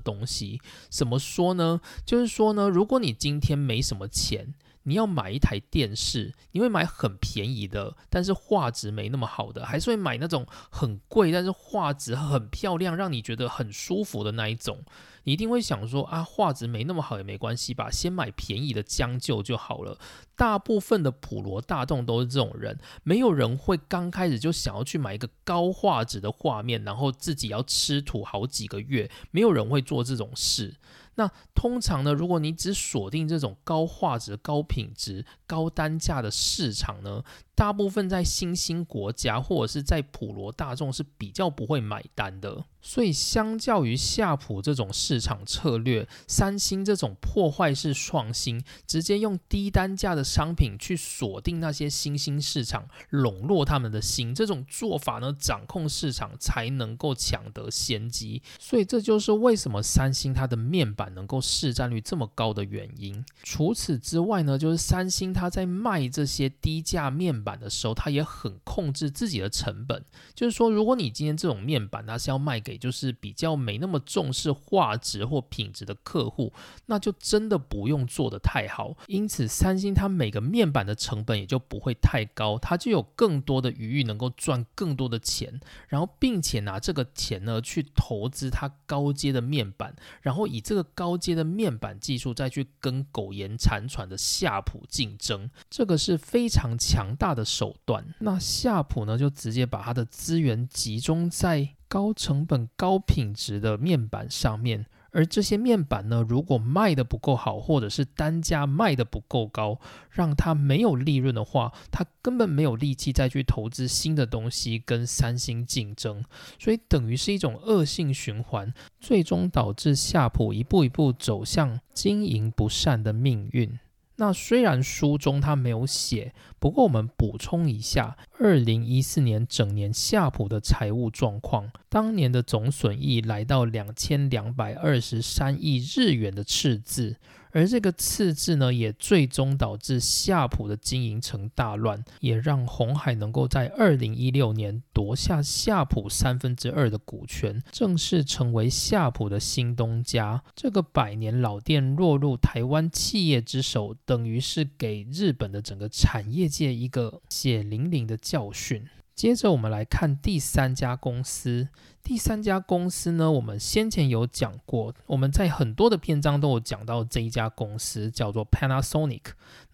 S1: 东西。怎么说呢？就是说呢，如果你今天没什么钱。你要买一台电视，你会买很便宜的，但是画质没那么好的，还是会买那种很贵但是画质很漂亮，让你觉得很舒服的那一种？你一定会想说啊，画质没那么好也没关系吧，先买便宜的将就就好了。大部分的普罗大众都是这种人，没有人会刚开始就想要去买一个高画质的画面，然后自己要吃土好几个月，没有人会做这种事。那通常呢，如果你只锁定这种高画质、高品质、高单价的市场呢，大部分在新兴国家或者是在普罗大众是比较不会买单的。所以，相较于夏普这种市场策略，三星这种破坏式创新，直接用低单价的商品去锁定那些新兴市场，笼络他们的心，这种做法呢，掌控市场才能够抢得先机。所以，这就是为什么三星它的面板。能够市占率这么高的原因。除此之外呢，就是三星它在卖这些低价面板板的时候，它也很控制自己的成本。就是说，如果你今天这种面板它是要卖给就是比较没那么重视画质或品质的客户，那就真的不用做的太好。因此，三星它每个面板的成本也就不会太高，它就有更多的余裕能够赚更多的钱，然后并且拿这个钱呢去投资它高阶的面板，然后以这个。高阶的面板技术再去跟苟延残喘的夏普竞争，这个是非常强大的的手段。那夏普呢，就直接把它的资源集中在高成本、高品质的面板上面。而这些面板呢，如果卖的不够好，或者是单价卖的不够高，让它没有利润的话，它根本没有力气再去投资新的东西跟三星竞争，所以等于是一种恶性循环，最终导致夏普一步一步走向经营不善的命运。那虽然书中他没有写，不过我们补充一下，二零一四年整年夏普的财务状况，当年的总损益来到两千两百二十三亿日元的赤字。而这个次字呢，也最终导致夏普的经营成大乱，也让红海能够在二零一六年夺下夏普三分之二的股权，正式成为夏普的新东家。这个百年老店落入台湾企业之手，等于是给日本的整个产业界一个血淋淋的教训。接着我们来看第三家公司。第三家公司呢，我们先前有讲过，我们在很多的篇章都有讲到这一家公司叫做 Panasonic。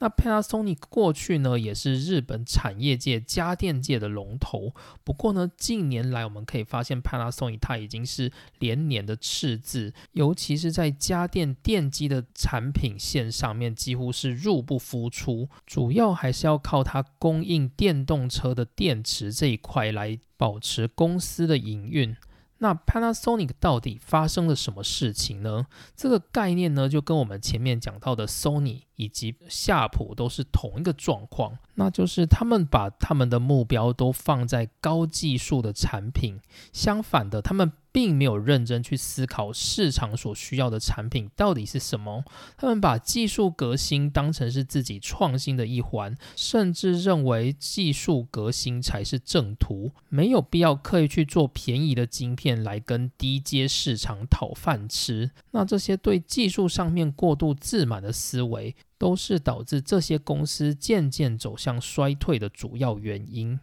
S1: 那 Panasonic 过去呢也是日本产业界家电界的龙头，不过呢近年来我们可以发现 Panasonic 它已经是连年的赤字，尤其是在家电电机的产品线上面几乎是入不敷出，主要还是要靠它供应电动车的电池这一块来。保持公司的营运。那 Panasonic 到底发生了什么事情呢？这个概念呢，就跟我们前面讲到的 Sony 以及夏普都是同一个状况，那就是他们把他们的目标都放在高技术的产品，相反的，他们。并没有认真去思考市场所需要的产品到底是什么。他们把技术革新当成是自己创新的一环，甚至认为技术革新才是正途，没有必要刻意去做便宜的晶片来跟低阶市场讨饭吃。那这些对技术上面过度自满的思维，都是导致这些公司渐渐走向衰退的主要原因。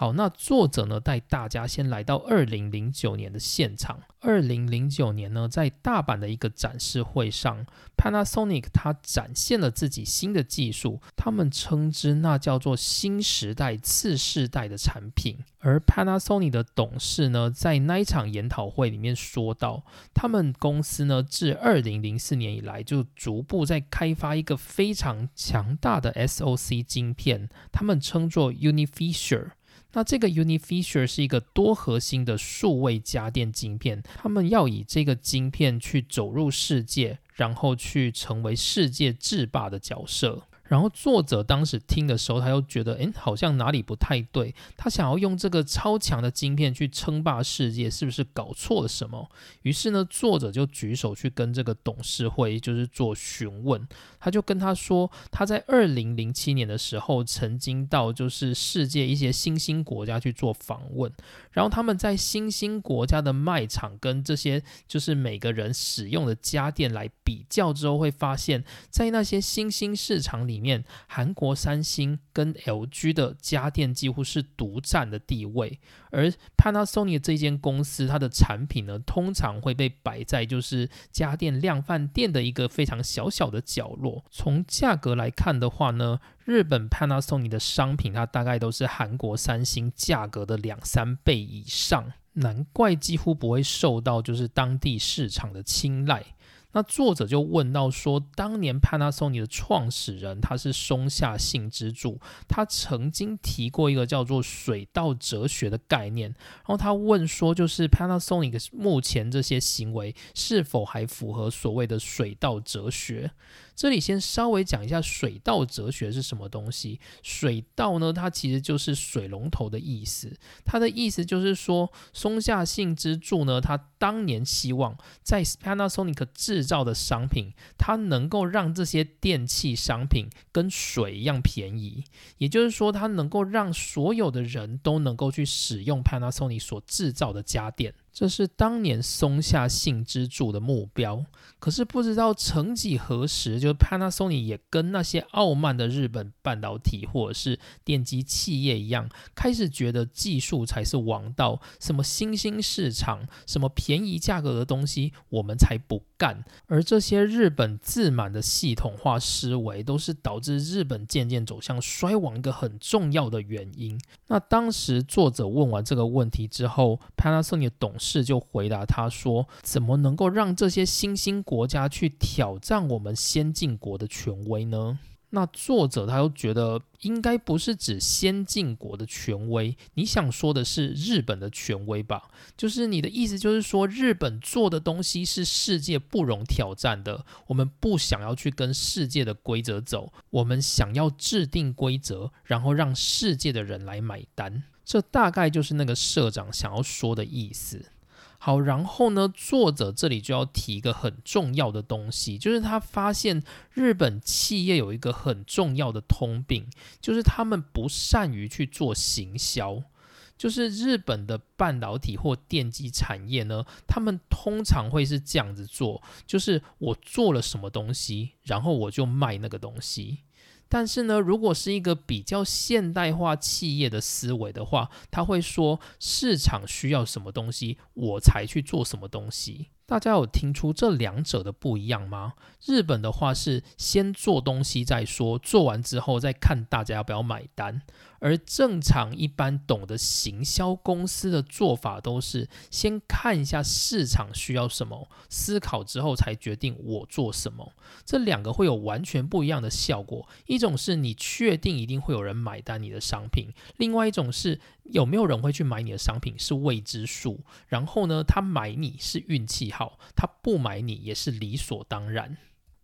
S1: 好，那作者呢带大家先来到二零零九年的现场。二零零九年呢，在大阪的一个展示会上，Panasonic 它展现了自己新的技术，他们称之那叫做新时代次世代的产品。而 Panasonic 的董事呢，在那一场研讨会里面说到，他们公司呢，自二零零四年以来就逐步在开发一个非常强大的 SOC 晶片，他们称作 UniFeature。那这个 UniFeature 是一个多核心的数位家电晶片，他们要以这个晶片去走入世界，然后去成为世界制霸的角色。然后作者当时听的时候，他又觉得，哎，好像哪里不太对。他想要用这个超强的晶片去称霸世界，是不是搞错了什么？于是呢，作者就举手去跟这个董事会，就是做询问。他就跟他说，他在二零零七年的时候，曾经到就是世界一些新兴国家去做访问。然后他们在新兴国家的卖场跟这些就是每个人使用的家电来比较之后，会发现，在那些新兴市场里。面，韩国三星跟 LG 的家电几乎是独占的地位，而 Panasonic 这间公司，它的产品呢，通常会被摆在就是家电量贩店的一个非常小小的角落。从价格来看的话呢，日本 Panasonic 的商品，它大概都是韩国三星价格的两三倍以上，难怪几乎不会受到就是当地市场的青睐。那作者就问到说，当年 Panasonic 的创始人他是松下幸之助，他曾经提过一个叫做水稻哲学的概念，然后他问说，就是 Panasonic 目前这些行为是否还符合所谓的水稻哲学？这里先稍微讲一下水稻哲学是什么东西。水稻呢，它其实就是水龙头的意思。它的意思就是说，松下幸之助呢，他当年希望在 Panasonic 制造的商品，它能够让这些电器商品跟水一样便宜。也就是说，它能够让所有的人都能够去使用 Panasonic 所制造的家电。这是当年松下幸之助的目标，可是不知道曾几何时，就 Panasonic 也跟那些傲慢的日本半导体或者是电机企业一样，开始觉得技术才是王道，什么新兴市场，什么便宜价格的东西，我们才不干。而这些日本自满的系统化思维，都是导致日本渐渐走向衰亡一个很重要的原因。那当时作者问完这个问题之后，Panasonic 董事就回答他说：“怎么能够让这些新兴国家去挑战我们先进国的权威呢？”那作者他又觉得应该不是指先进国的权威，你想说的是日本的权威吧？就是你的意思就是说日本做的东西是世界不容挑战的，我们不想要去跟世界的规则走，我们想要制定规则，然后让世界的人来买单，这大概就是那个社长想要说的意思。好，然后呢？作者这里就要提一个很重要的东西，就是他发现日本企业有一个很重要的通病，就是他们不善于去做行销。就是日本的半导体或电机产业呢，他们通常会是这样子做，就是我做了什么东西，然后我就卖那个东西。但是呢，如果是一个比较现代化企业的思维的话，他会说市场需要什么东西，我才去做什么东西。大家有听出这两者的不一样吗？日本的话是先做东西再说，做完之后再看大家要不要买单。而正常一般懂得行销公司的做法都是先看一下市场需要什么，思考之后才决定我做什么。这两个会有完全不一样的效果。一种是你确定一定会有人买单你的商品，另外一种是有没有人会去买你的商品是未知数。然后呢，他买你是运气好，他不买你也是理所当然。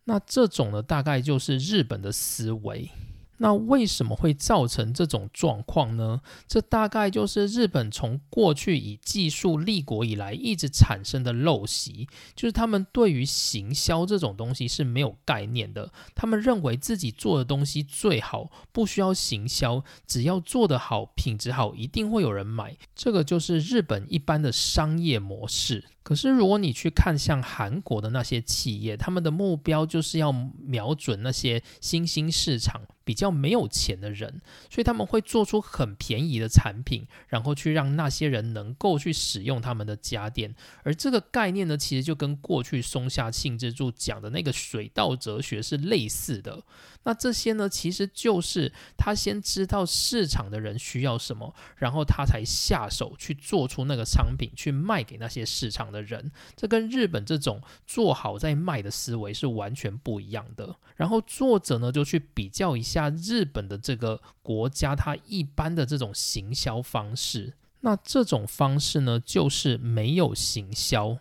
S1: 那这种呢，大概就是日本的思维。那为什么会造成这种状况呢？这大概就是日本从过去以技术立国以来一直产生的陋习，就是他们对于行销这种东西是没有概念的。他们认为自己做的东西最好，不需要行销，只要做得好、品质好，一定会有人买。这个就是日本一般的商业模式。可是，如果你去看像韩国的那些企业，他们的目标就是要瞄准那些新兴市场比较没有钱的人，所以他们会做出很便宜的产品，然后去让那些人能够去使用他们的家电。而这个概念呢，其实就跟过去松下幸之助讲的那个水稻哲学是类似的。那这些呢，其实就是他先知道市场的人需要什么，然后他才下手去做出那个商品，去卖给那些市场的人。这跟日本这种做好再卖的思维是完全不一样的。然后作者呢，就去比较一下日本的这个国家，它一般的这种行销方式。那这种方式呢，就是没有行销。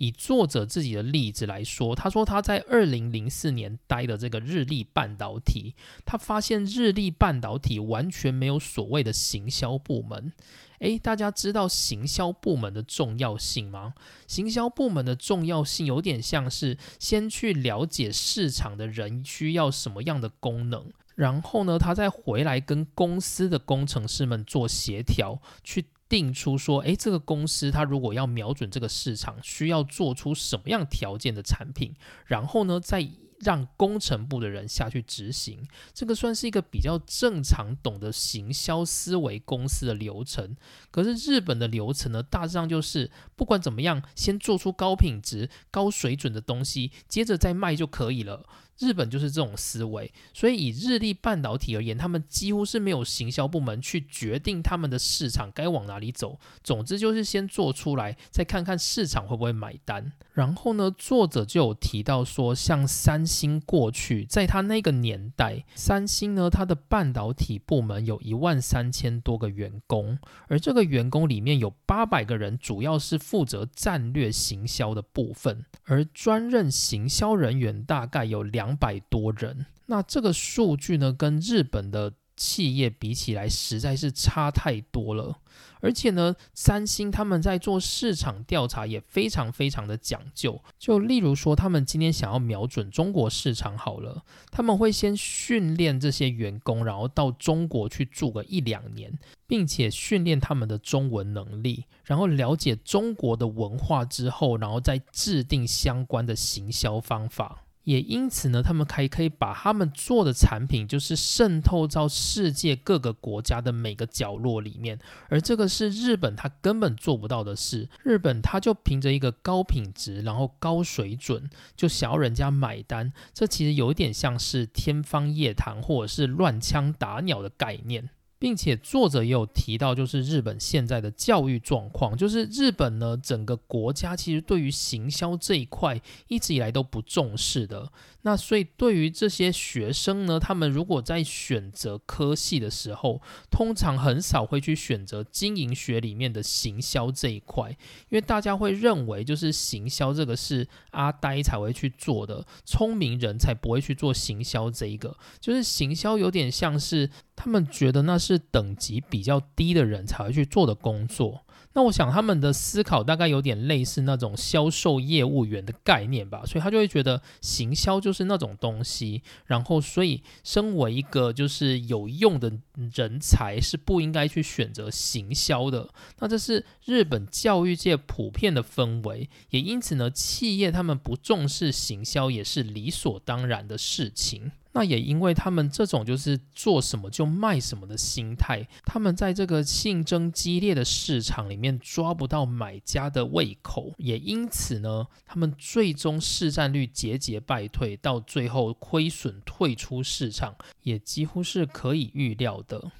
S1: 以作者自己的例子来说，他说他在二零零四年待的这个日立半导体，他发现日立半导体完全没有所谓的行销部门。诶，大家知道行销部门的重要性吗？行销部门的重要性有点像是先去了解市场的人需要什么样的功能，然后呢，他再回来跟公司的工程师们做协调，去。定出说，诶，这个公司它如果要瞄准这个市场，需要做出什么样条件的产品，然后呢，再让工程部的人下去执行。这个算是一个比较正常、懂得行销思维公司的流程。可是日本的流程呢，大致上就是不管怎么样，先做出高品质、高水准的东西，接着再卖就可以了。日本就是这种思维，所以以日立半导体而言，他们几乎是没有行销部门去决定他们的市场该往哪里走。总之就是先做出来，再看看市场会不会买单。然后呢，作者就有提到说，像三星过去在他那个年代，三星呢，它的半导体部门有一万三千多个员工，而这个员工里面有八百个人，主要是负责战略行销的部分，而专任行销人员大概有两两百多人。那这个数据呢，跟日本的企业比起来，实在是差太多了。而且呢，三星他们在做市场调查也非常非常的讲究。就例如说，他们今天想要瞄准中国市场好了，他们会先训练这些员工，然后到中国去住个一两年，并且训练他们的中文能力，然后了解中国的文化之后，然后再制定相关的行销方法。也因此呢，他们还可以把他们做的产品，就是渗透到世界各个国家的每个角落里面，而这个是日本他根本做不到的事。日本他就凭着一个高品质，然后高水准，就想要人家买单。这其实有点像是天方夜谭，或者是乱枪打鸟的概念。并且作者也有提到，就是日本现在的教育状况，就是日本呢整个国家其实对于行销这一块一直以来都不重视的。那所以对于这些学生呢，他们如果在选择科系的时候，通常很少会去选择经营学里面的行销这一块，因为大家会认为就是行销这个是阿呆才会去做的，聪明人才不会去做行销这一个，就是行销有点像是。他们觉得那是等级比较低的人才会去做的工作。那我想他们的思考大概有点类似那种销售业务员的概念吧，所以他就会觉得行销就是那种东西。然后，所以身为一个就是有用的人才是不应该去选择行销的。那这是日本教育界普遍的氛围，也因此呢，企业他们不重视行销也是理所当然的事情。那也因为他们这种就是做什么就卖什么的心态，他们在这个竞争激烈的市场里面抓不到买家的胃口，也因此呢，他们最终市占率节节败退，到最后亏损退出市场，也几乎是可以预料的。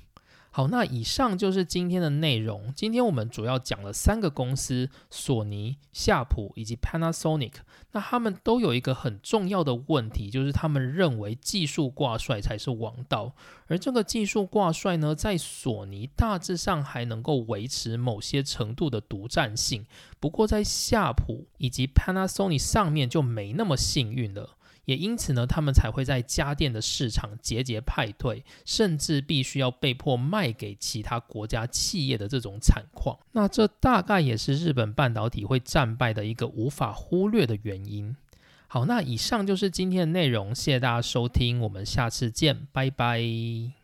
S1: 好，那以上就是今天的内容。今天我们主要讲了三个公司：索尼、夏普以及 Panasonic。那他们都有一个很重要的问题，就是他们认为技术挂帅才是王道。而这个技术挂帅呢，在索尼大致上还能够维持某些程度的独占性，不过在夏普以及 Panasonic 上面就没那么幸运了。也因此呢，他们才会在家电的市场节节败退，甚至必须要被迫卖给其他国家企业的这种惨况。那这大概也是日本半导体会战败的一个无法忽略的原因。好，那以上就是今天的内容，谢谢大家收听，我们下次见，拜拜。